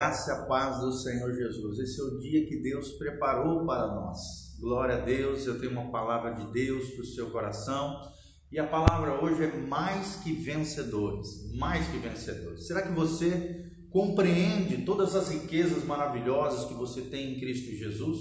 Graça e a paz do Senhor Jesus. Esse é o dia que Deus preparou para nós. Glória a Deus, eu tenho uma palavra de Deus para o seu coração. E a palavra hoje é mais que vencedores. Mais que vencedores. Será que você compreende todas as riquezas maravilhosas que você tem em Cristo Jesus?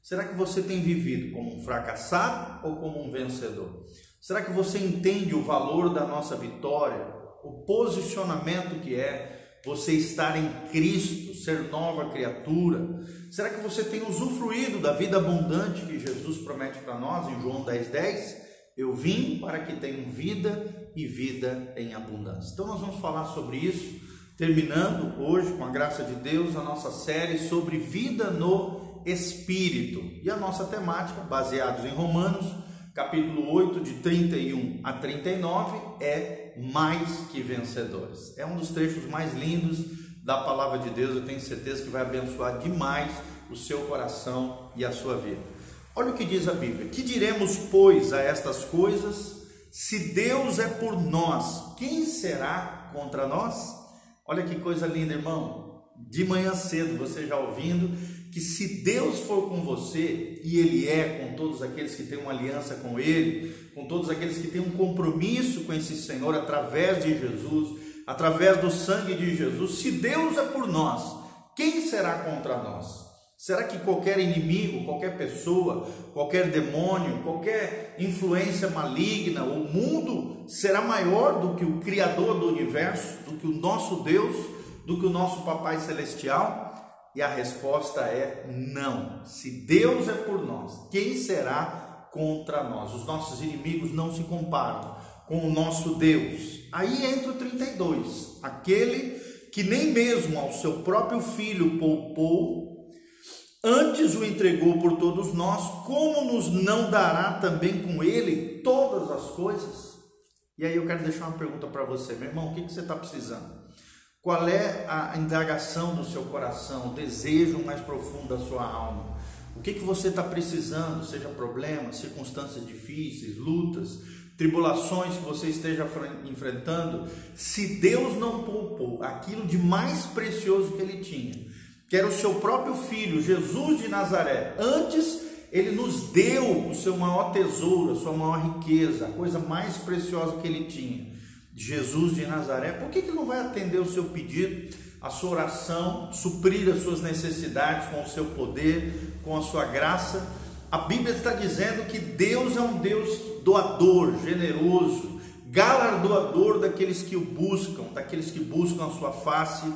Será que você tem vivido como um fracassado ou como um vencedor? Será que você entende o valor da nossa vitória, o posicionamento que é você estar em Cristo, ser nova criatura? Será que você tem usufruído da vida abundante que Jesus promete para nós em João 10,10? 10? Eu vim para que tenham vida e vida em abundância. Então nós vamos falar sobre isso, terminando hoje, com a graça de Deus, a nossa série sobre vida no Espírito. E a nossa temática, baseados em Romanos, capítulo 8, de 31 a 39, é mais que vencedores. É um dos trechos mais lindos da palavra de Deus, eu tenho certeza que vai abençoar demais o seu coração e a sua vida. Olha o que diz a Bíblia: Que diremos, pois, a estas coisas? Se Deus é por nós, quem será contra nós? Olha que coisa linda, irmão. De manhã cedo, você já ouvindo, que se Deus for com você, e Ele é com todos aqueles que têm uma aliança com Ele, com todos aqueles que têm um compromisso com esse Senhor através de Jesus, através do sangue de Jesus, se Deus é por nós, quem será contra nós? Será que qualquer inimigo, qualquer pessoa, qualquer demônio, qualquer influência maligna, o mundo será maior do que o Criador do universo, do que o nosso Deus, do que o nosso Papai Celestial? E a resposta é não. Se Deus é por nós, quem será contra nós? Os nossos inimigos não se comparam com o nosso Deus. Aí entra o 32, aquele que nem mesmo ao seu próprio filho poupou, antes o entregou por todos nós, como nos não dará também com ele todas as coisas? E aí eu quero deixar uma pergunta para você, meu irmão, o que, que você está precisando? Qual é a indagação do seu coração, o desejo mais profundo da sua alma? O que, que você está precisando, seja problemas, circunstâncias difíceis, lutas, tribulações que você esteja enfrentando? Se Deus não poupou aquilo de mais precioso que ele tinha, que era o seu próprio filho, Jesus de Nazaré, antes ele nos deu o seu maior tesouro, a sua maior riqueza, a coisa mais preciosa que ele tinha. Jesus de Nazaré, por que, que não vai atender o seu pedido, a sua oração, suprir as suas necessidades com o seu poder, com a sua graça? A Bíblia está dizendo que Deus é um Deus doador, generoso, galardoador daqueles que o buscam, daqueles que buscam a sua face,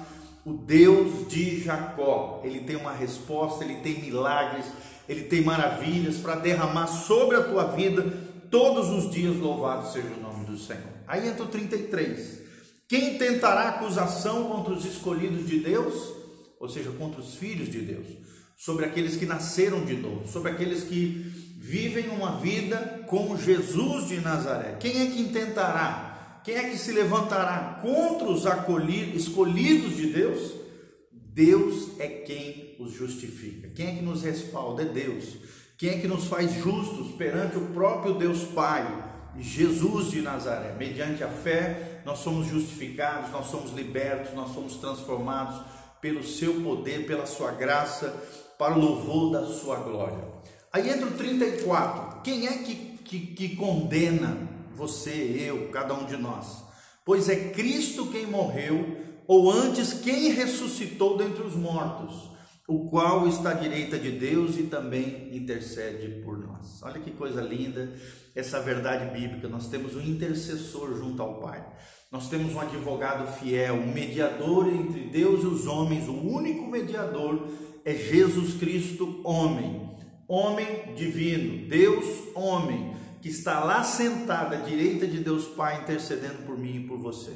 o Deus de Jacó. Ele tem uma resposta, ele tem milagres, ele tem maravilhas para derramar sobre a tua vida todos os dias. Louvado seja o nome do Senhor. Aí entra o 33. Quem tentará acusação contra os escolhidos de Deus? Ou seja, contra os filhos de Deus, sobre aqueles que nasceram de novo, sobre aqueles que vivem uma vida com Jesus de Nazaré. Quem é que tentará? Quem é que se levantará contra os acolhidos, escolhidos de Deus? Deus é quem os justifica. Quem é que nos respalda? É Deus. Quem é que nos faz justos perante o próprio Deus Pai? Jesus de Nazaré. Mediante a fé, nós somos justificados, nós somos libertos, nós somos transformados pelo seu poder, pela sua graça, para o louvor da sua glória. Aí entra o 34. Quem é que, que, que condena você, eu, cada um de nós? Pois é Cristo quem morreu, ou antes quem ressuscitou dentre os mortos o qual está à direita de Deus e também intercede por nós. Olha que coisa linda essa verdade bíblica. Nós temos um intercessor junto ao Pai. Nós temos um advogado fiel, um mediador entre Deus e os homens. O único mediador é Jesus Cristo, homem. Homem divino, Deus, homem, que está lá sentado à direita de Deus Pai, intercedendo por mim e por você.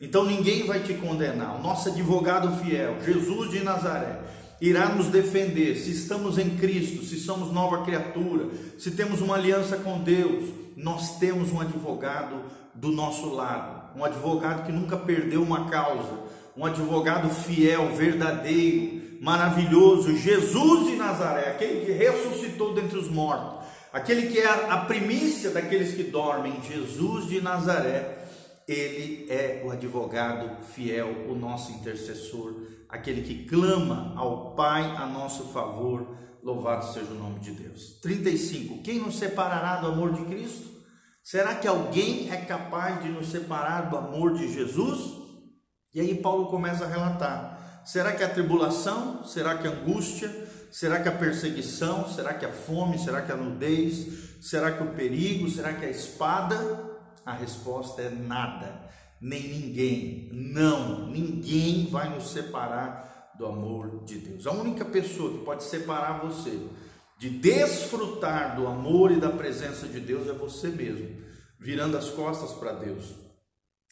Então ninguém vai te condenar. O nosso advogado fiel, Jesus de Nazaré, irá nos defender se estamos em Cristo, se somos nova criatura, se temos uma aliança com Deus. Nós temos um advogado do nosso lado, um advogado que nunca perdeu uma causa, um advogado fiel, verdadeiro, maravilhoso, Jesus de Nazaré, aquele que ressuscitou dentre os mortos, aquele que é a primícia daqueles que dormem, Jesus de Nazaré. Ele é o advogado fiel, o nosso intercessor aquele que clama ao Pai a nosso favor. Louvado seja o nome de Deus. 35. Quem nos separará do amor de Cristo? Será que alguém é capaz de nos separar do amor de Jesus? E aí Paulo começa a relatar: será que a tribulação? Será que a angústia? Será que a perseguição? Será que a fome? Será que a nudez? Será que o perigo? Será que a espada? A resposta é nada, nem ninguém. Não, ninguém vai nos separar do amor de Deus. A única pessoa que pode separar você de desfrutar do amor e da presença de Deus é você mesmo, virando as costas para Deus,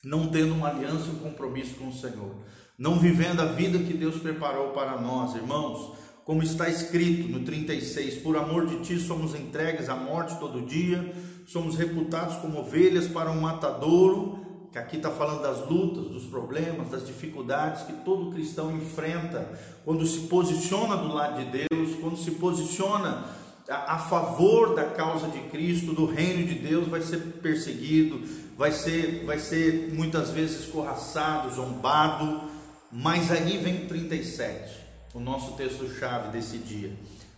não tendo uma aliança e um compromisso com o Senhor, não vivendo a vida que Deus preparou para nós, irmãos como está escrito no 36: Por amor de ti somos entregues à morte todo dia, somos reputados como ovelhas para um matadouro. Que aqui está falando das lutas, dos problemas, das dificuldades que todo cristão enfrenta quando se posiciona do lado de Deus, quando se posiciona a, favor da causa de Cristo, do reino de Deus, vai ser perseguido, vai ser, vai ser muitas vezes escorraçado, zombado. Mas aí vem 37 o nosso texto-chave desse dia.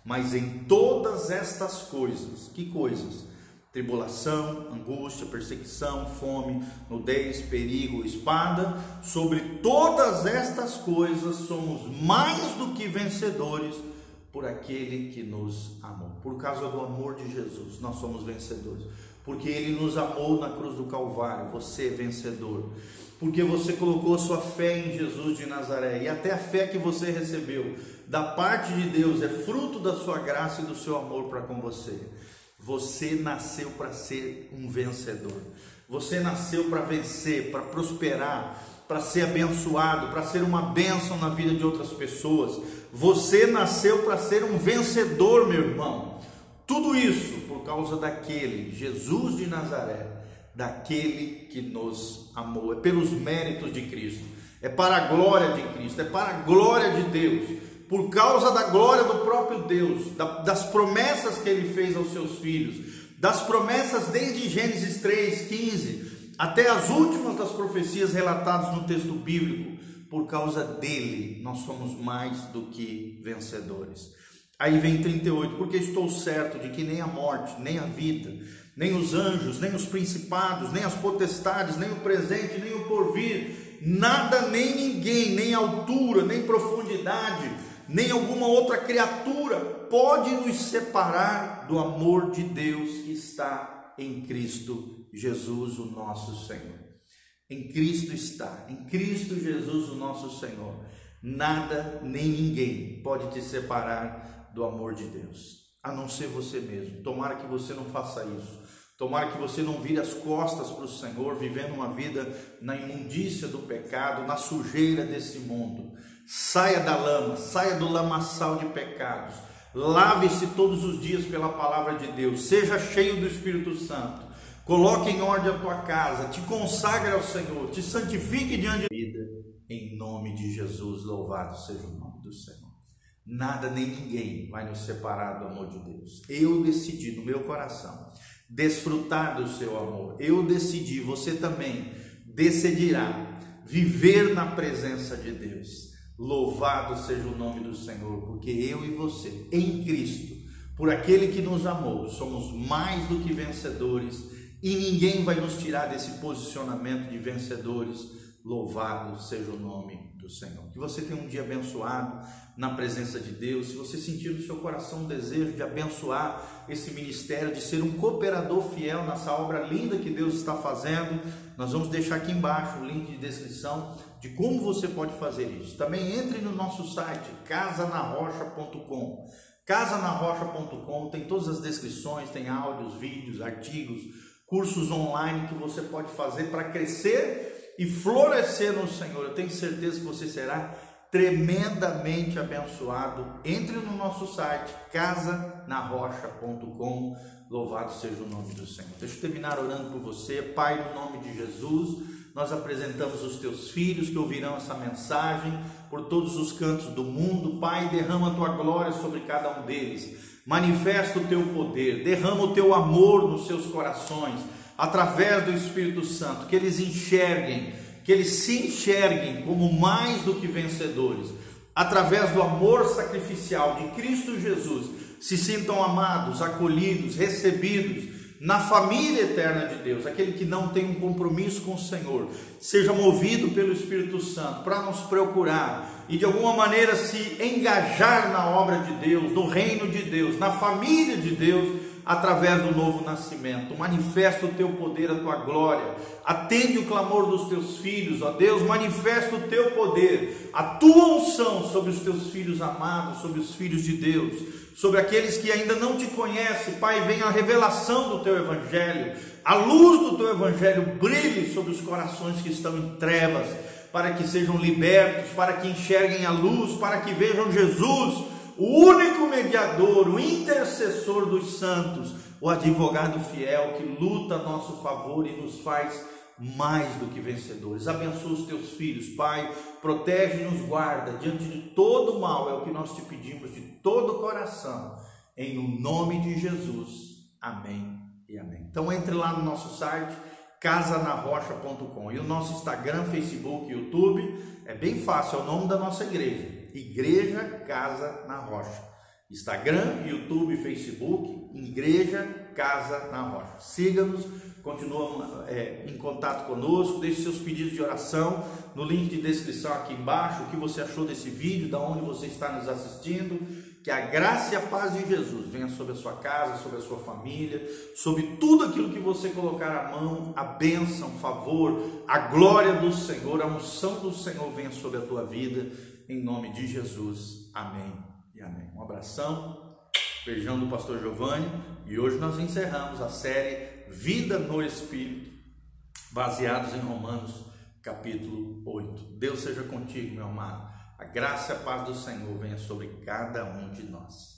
Mas em todas estas coisas, que coisas? Tribulação, angústia, perseguição, fome, nudez, perigo, espada, sobre todas estas coisas somos mais do que vencedores por aquele que nos amou. Por causa do amor de Jesus, nós somos vencedores. Porque ele nos amou na cruz do Calvário, você é vencedor porque você colocou sua fé em Jesus de Nazaré e até a fé que você recebeu da parte de Deus é fruto da sua graça e do seu amor para com você. Você nasceu para ser um vencedor. Você nasceu para vencer, para prosperar, para ser abençoado, para ser uma bênção na vida de outras pessoas. Você nasceu para ser um vencedor, meu irmão. Tudo isso por causa daquele Jesus de Nazaré daquele que nos amou, é pelos méritos de Cristo, é para a glória de Cristo, é para a glória de Deus, por causa da glória do próprio Deus, das promessas que ele fez aos seus filhos, das promessas desde Gênesis 3, 15, até as últimas das profecias relatadas no texto bíblico, por causa dele nós somos mais do que vencedores. Aí vem 38, porque estou certo de que nem a morte, nem a vida, nem os anjos, nem os principados, nem as potestades, nem o presente, nem o porvir, nada, nem ninguém, nem altura, nem profundidade, nem alguma outra criatura pode nos separar do amor de Deus que está em Cristo Jesus, o nosso Senhor. Em Cristo está, em Cristo Jesus, o nosso Senhor. Nada nem ninguém pode te separar do amor de Deus a não ser você mesmo. Tomara que você não faça isso. Tomara que você não vire as costas para o Senhor, vivendo uma vida na imundícia do pecado, na sujeira desse mundo. Saia da lama, saia do lamaçal de pecados. Lave-se todos os dias pela palavra de Deus. Seja cheio do Espírito Santo. Coloque em ordem a tua casa. Te consagre ao Senhor. Te santifique diante da vida. Em nome de Jesus, louvado seja o nome do Senhor. Nada nem ninguém vai nos separar do amor de Deus. Eu decidi no meu coração desfrutar do seu amor. Eu decidi, você também decidirá viver na presença de Deus. Louvado seja o nome do Senhor, porque eu e você, em Cristo, por aquele que nos amou, somos mais do que vencedores e ninguém vai nos tirar desse posicionamento de vencedores. Louvado seja o nome Senhor. Que você tenha um dia abençoado na presença de Deus. Se você sentir no seu coração um desejo de abençoar esse ministério, de ser um cooperador fiel nessa obra linda que Deus está fazendo, nós vamos deixar aqui embaixo o link de descrição de como você pode fazer isso. Também entre no nosso site casanarrocha.com. Casanarrocha.com tem todas as descrições, tem áudios, vídeos, artigos, cursos online que você pode fazer para crescer e florescer no Senhor, eu tenho certeza que você será tremendamente abençoado. Entre no nosso site casanarrocha.com. Louvado seja o nome do Senhor. Deixa eu terminar orando por você. Pai, no nome de Jesus, nós apresentamos os teus filhos que ouvirão essa mensagem por todos os cantos do mundo. Pai, derrama a tua glória sobre cada um deles. Manifesta o teu poder, derrama o teu amor nos seus corações através do Espírito Santo, que eles enxerguem, que eles se enxerguem como mais do que vencedores, através do amor sacrificial de Cristo Jesus, se sintam amados, acolhidos, recebidos na família eterna de Deus, aquele que não tem um compromisso com o Senhor, seja movido pelo Espírito Santo para nos procurar e de alguma maneira se engajar na obra de Deus, no reino de Deus, na família de Deus, através do novo nascimento. Manifesta o teu poder, a tua glória. Atende o clamor dos teus filhos, ó Deus. Manifesta o teu poder, a tua unção sobre os teus filhos amados, sobre os filhos de Deus, sobre aqueles que ainda não te conhecem. Pai, venha a revelação do teu evangelho. A luz do teu evangelho brilhe sobre os corações que estão em trevas, para que sejam libertos, para que enxerguem a luz, para que vejam Jesus o único mediador, o intercessor dos santos, o advogado fiel que luta a nosso favor e nos faz mais do que vencedores. Abençoa os teus filhos, Pai, protege e nos guarda diante de todo mal, é o que nós te pedimos de todo o coração, em o nome de Jesus. Amém e amém. Então entre lá no nosso site casanarrocha.com e o nosso Instagram, Facebook, YouTube, é bem fácil, é o nome da nossa igreja. Igreja Casa na Rocha. Instagram, YouTube, Facebook, Igreja Casa na Rocha. Siga-nos, continue é, em contato conosco, deixe seus pedidos de oração no link de descrição aqui embaixo, o que você achou desse vídeo, da onde você está nos assistindo. Que a graça e a paz de Jesus venha sobre a sua casa, sobre a sua família, sobre tudo aquilo que você colocar à mão, a bênção, favor, a glória do Senhor, a unção do Senhor venha sobre a tua vida em nome de Jesus. Amém e amém. Um abração, beijão do pastor Giovanni e hoje nós encerramos a série Vida no Espírito, baseados em Romanos capítulo 8. Deus seja contigo, meu amado. A graça e a paz do Senhor venha sobre cada um de nós.